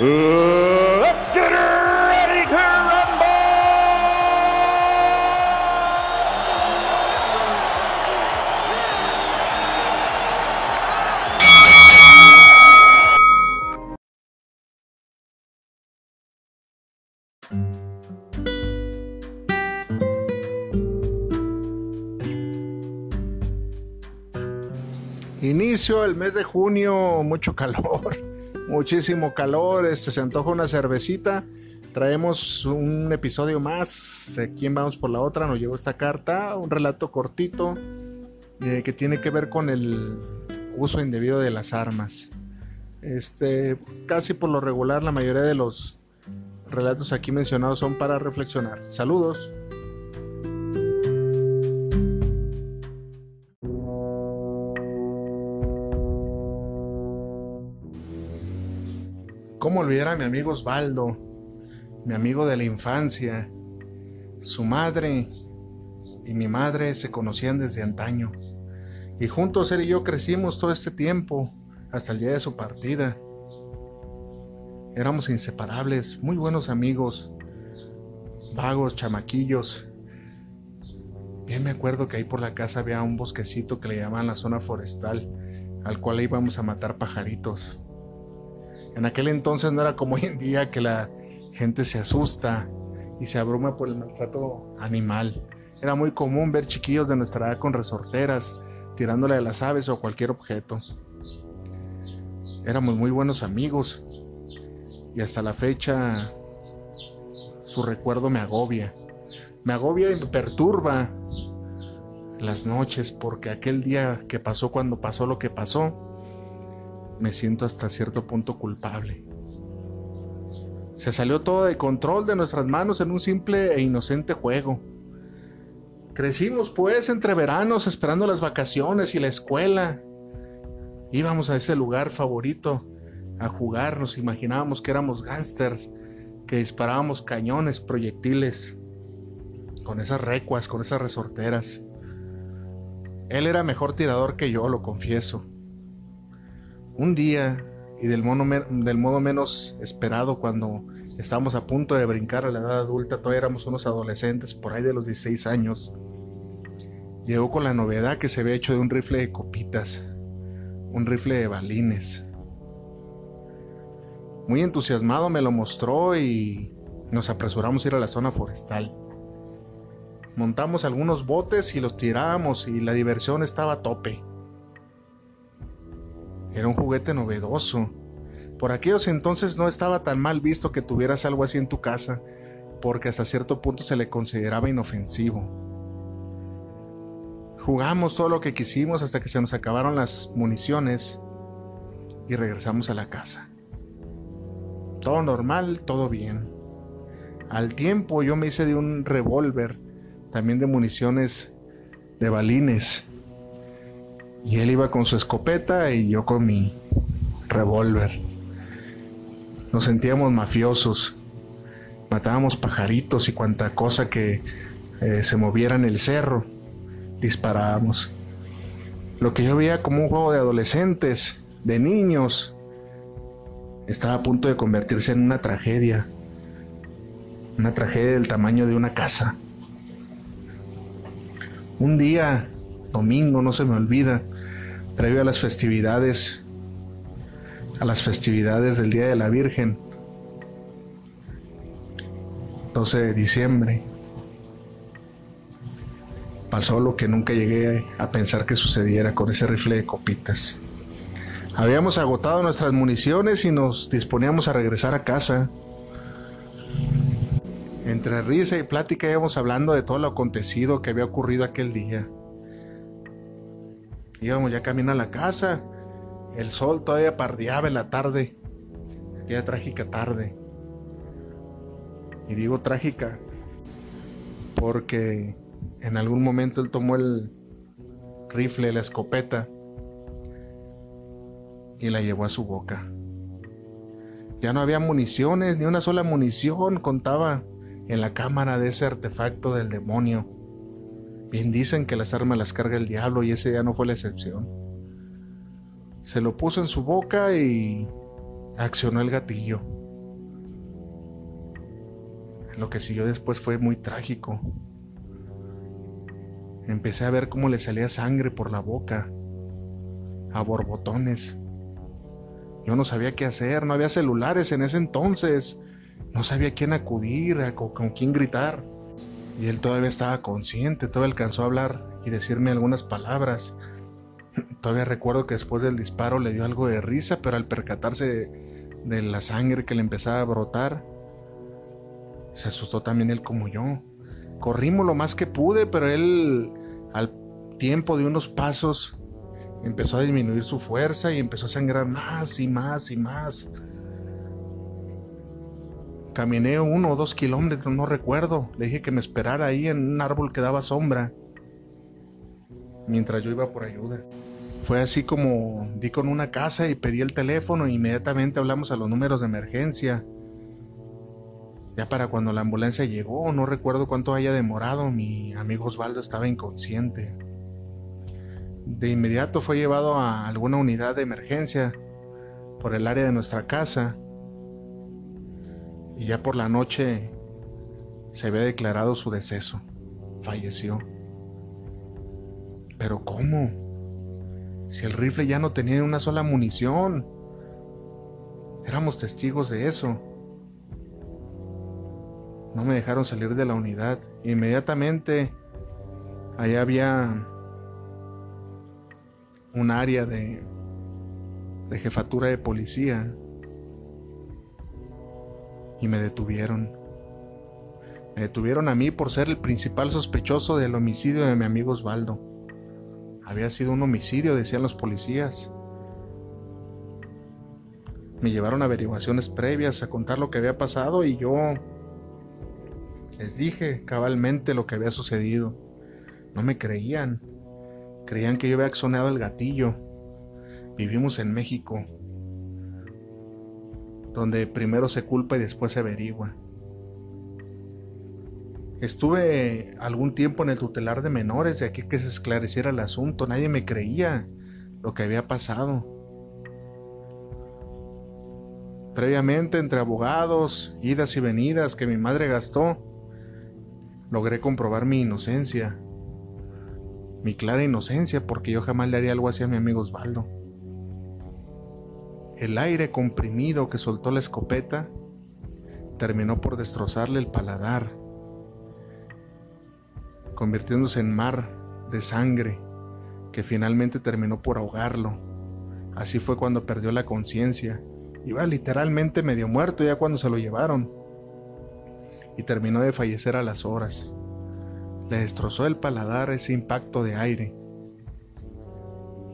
let's get! Inicio el mes de junio, mucho calor, muchísimo calor, este se antoja una cervecita. Traemos un episodio más. ¿Quién vamos por la otra? Nos llegó esta carta, un relato cortito eh, que tiene que ver con el uso indebido de las armas. Este, casi por lo regular, la mayoría de los relatos aquí mencionados son para reflexionar. Saludos. ¿Cómo olvidar a mi amigo Osvaldo? Mi amigo de la infancia. Su madre y mi madre se conocían desde antaño. Y juntos él y yo crecimos todo este tiempo, hasta el día de su partida. Éramos inseparables, muy buenos amigos, vagos, chamaquillos. Bien me acuerdo que ahí por la casa había un bosquecito que le llamaban la zona forestal, al cual íbamos a matar pajaritos. En aquel entonces no era como hoy en día que la gente se asusta y se abruma por el maltrato animal. Era muy común ver chiquillos de nuestra edad con resorteras, tirándole a las aves o cualquier objeto. Éramos muy buenos amigos y hasta la fecha su recuerdo me agobia. Me agobia y me perturba las noches porque aquel día que pasó cuando pasó lo que pasó, me siento hasta cierto punto culpable. Se salió todo de control de nuestras manos en un simple e inocente juego. Crecimos pues entre veranos esperando las vacaciones y la escuela. Íbamos a ese lugar favorito a jugar, nos imaginábamos que éramos gángsters, que disparábamos cañones, proyectiles, con esas recuas, con esas resorteras. Él era mejor tirador que yo, lo confieso. Un día, y del modo, menos esperado, cuando estábamos a punto de brincar a la edad adulta, todavía éramos unos adolescentes, por ahí de los 16 años, llegó con la novedad que se había hecho de un rifle de copitas, un rifle de balines. Muy entusiasmado me lo mostró y nos apresuramos a ir a la zona forestal. Montamos algunos botes y los tirábamos y la diversión estaba a tope. Era un juguete novedoso. Por aquellos entonces no estaba tan mal visto que tuvieras algo así en tu casa, porque hasta cierto punto se le consideraba inofensivo. Jugamos todo lo que quisimos hasta que se nos acabaron las municiones y regresamos a la casa. Todo normal, todo bien. Al tiempo yo me hice de un revólver, también de municiones de balines. Y él iba con su escopeta y yo con mi revólver. Nos sentíamos mafiosos. Matábamos pajaritos y cuanta cosa que eh, se moviera en el cerro. Disparábamos. Lo que yo veía como un juego de adolescentes, de niños, estaba a punto de convertirse en una tragedia. Una tragedia del tamaño de una casa. Un día, domingo, no se me olvida, previo a las festividades, a las festividades del Día de la Virgen, 12 de diciembre, pasó lo que nunca llegué a pensar que sucediera con ese rifle de copitas. Habíamos agotado nuestras municiones y nos disponíamos a regresar a casa. Entre risa y plática íbamos hablando de todo lo acontecido que había ocurrido aquel día. Íbamos ya camino a la casa. El sol todavía pardeaba en la tarde. Aquella trágica tarde. Y digo trágica porque en algún momento él tomó el rifle, la escopeta y la llevó a su boca. Ya no había municiones, ni una sola munición contaba en la cámara de ese artefacto del demonio. Bien dicen que las armas las carga el diablo y ese día no fue la excepción. Se lo puso en su boca y accionó el gatillo. Lo que siguió después fue muy trágico. Empecé a ver cómo le salía sangre por la boca, a borbotones. Yo no sabía qué hacer, no había celulares en ese entonces, no sabía a quién acudir, con, con quién gritar. Y él todavía estaba consciente, todavía alcanzó a hablar y decirme algunas palabras. Todavía recuerdo que después del disparo le dio algo de risa, pero al percatarse de, la sangre que le empezaba a brotar, se asustó también él como yo. Corrimos lo más que pude, pero él al tiempo de unos pasos empezó a disminuir su fuerza y empezó a sangrar más y más y más. Caminé uno o dos kilómetros, no recuerdo. Le dije que me esperara ahí en un árbol que daba sombra mientras yo iba por ayuda. Fue así como di con una casa y pedí el teléfono e inmediatamente hablamos a los números de emergencia. Ya para cuando la ambulancia llegó, no recuerdo cuánto haya demorado, mi amigo Osvaldo estaba inconsciente. De inmediato fue llevado a alguna unidad de emergencia por el área de nuestra casa y ya por la noche se había declarado su deceso. Falleció. Pero ¿cómo? Si el rifle ya no tenía una sola munición. Éramos testigos de eso. No me dejaron salir de la unidad. Inmediatamente allá había un área de, de jefatura de policía y me detuvieron. Me detuvieron a mí por ser el principal sospechoso del homicidio de mi amigo Osvaldo. Había sido un homicidio, decían los policías. Me llevaron a averiguaciones previas a contar lo que había pasado y yo les dije cabalmente lo que había sucedido. No me creían. Creían que yo había accionado el gatillo. Vivimos en México, donde primero se culpa y después se averigua. Estuve algún tiempo en el tutelar de menores de aquí que se esclareciera el asunto. Nadie me creía lo que había pasado. Previamente, entre abogados, idas y venidas que mi madre gastó, logré comprobar mi inocencia, mi clara inocencia, porque yo jamás le haría algo así a mi amigo Osvaldo. El aire comprimido que soltó la escopeta terminó por destrozarle el paladar, convirtiéndose en mar de sangre que finalmente terminó por ahogarlo. Así fue cuando perdió la conciencia. Iba literalmente medio muerto ya cuando se lo llevaron y terminó de fallecer a las horas. Le destrozó el paladar ese impacto de aire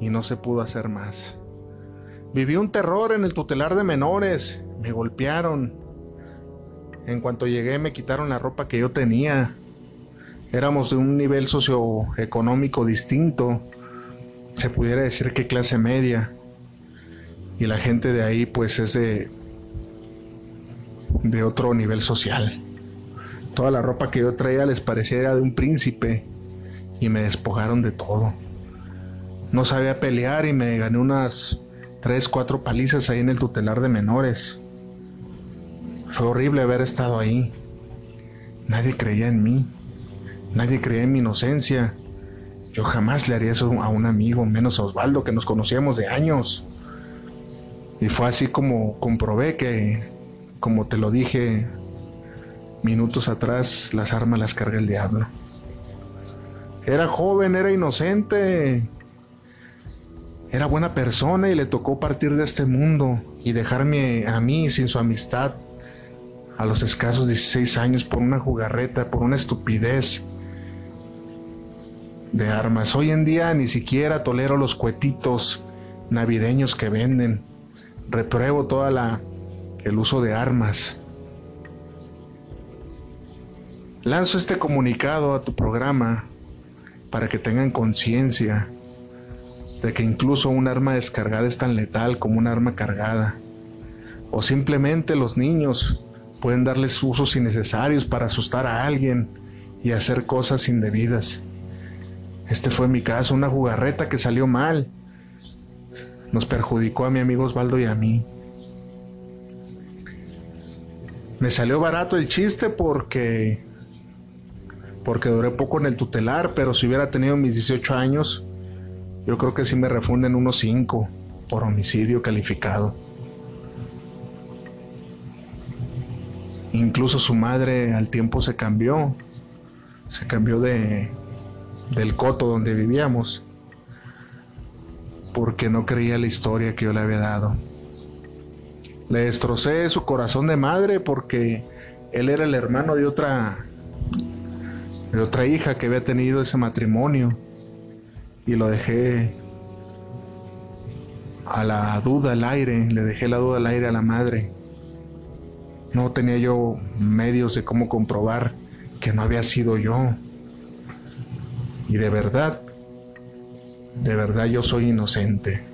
y no se pudo hacer más. Viví un terror en el tutelar de menores, me golpearon. En cuanto llegué me quitaron la ropa que yo tenía. Éramos de un nivel socioeconómico distinto, se pudiera decir que clase media. Y la gente de ahí pues es de, de otro nivel social. Toda la ropa que yo traía les parecía era de un príncipe y me despojaron de todo. No sabía pelear y me gané unas 3, 4 palizas ahí en el tutelar de menores. Fue horrible haber estado ahí. Nadie creía en mí. Nadie creía en mi inocencia. Yo jamás le haría eso a un amigo, menos a Osvaldo, que nos conocíamos de años. Y fue así como comprobé que, como te lo dije Minutos atrás las armas las carga el diablo. Era joven, era inocente. Era buena persona y le tocó partir de este mundo y dejarme a mí sin su amistad a los escasos 16 años por una jugarreta, por una estupidez de armas. Hoy en día ni siquiera tolero los cuetitos navideños que venden. Repruebo toda la el uso de armas. Lanzo este comunicado a tu programa para que tengan conciencia de que incluso un arma descargada es tan letal como un arma cargada. O simplemente los niños pueden darles usos innecesarios para asustar a alguien y hacer cosas indebidas. Este fue mi caso, una jugarreta que salió mal. Nos perjudicó a mi amigo Osvaldo y a mí. Me salió barato el chiste porque porque duré poco en el tutelar, pero si hubiera tenido mis 18 años, yo creo que sí me refunden unos 5 por homicidio calificado. Incluso su madre al tiempo se cambió, se cambió de del coto donde vivíamos, porque no creía la historia que yo le había dado. Le destrocé su corazón de madre porque él era el hermano de otra de otra hija que había tenido ese matrimonio y lo dejé a la duda al aire, le dejé la duda al aire a la madre. No tenía yo medios de cómo comprobar que no había sido yo. Y de verdad, de verdad yo soy inocente.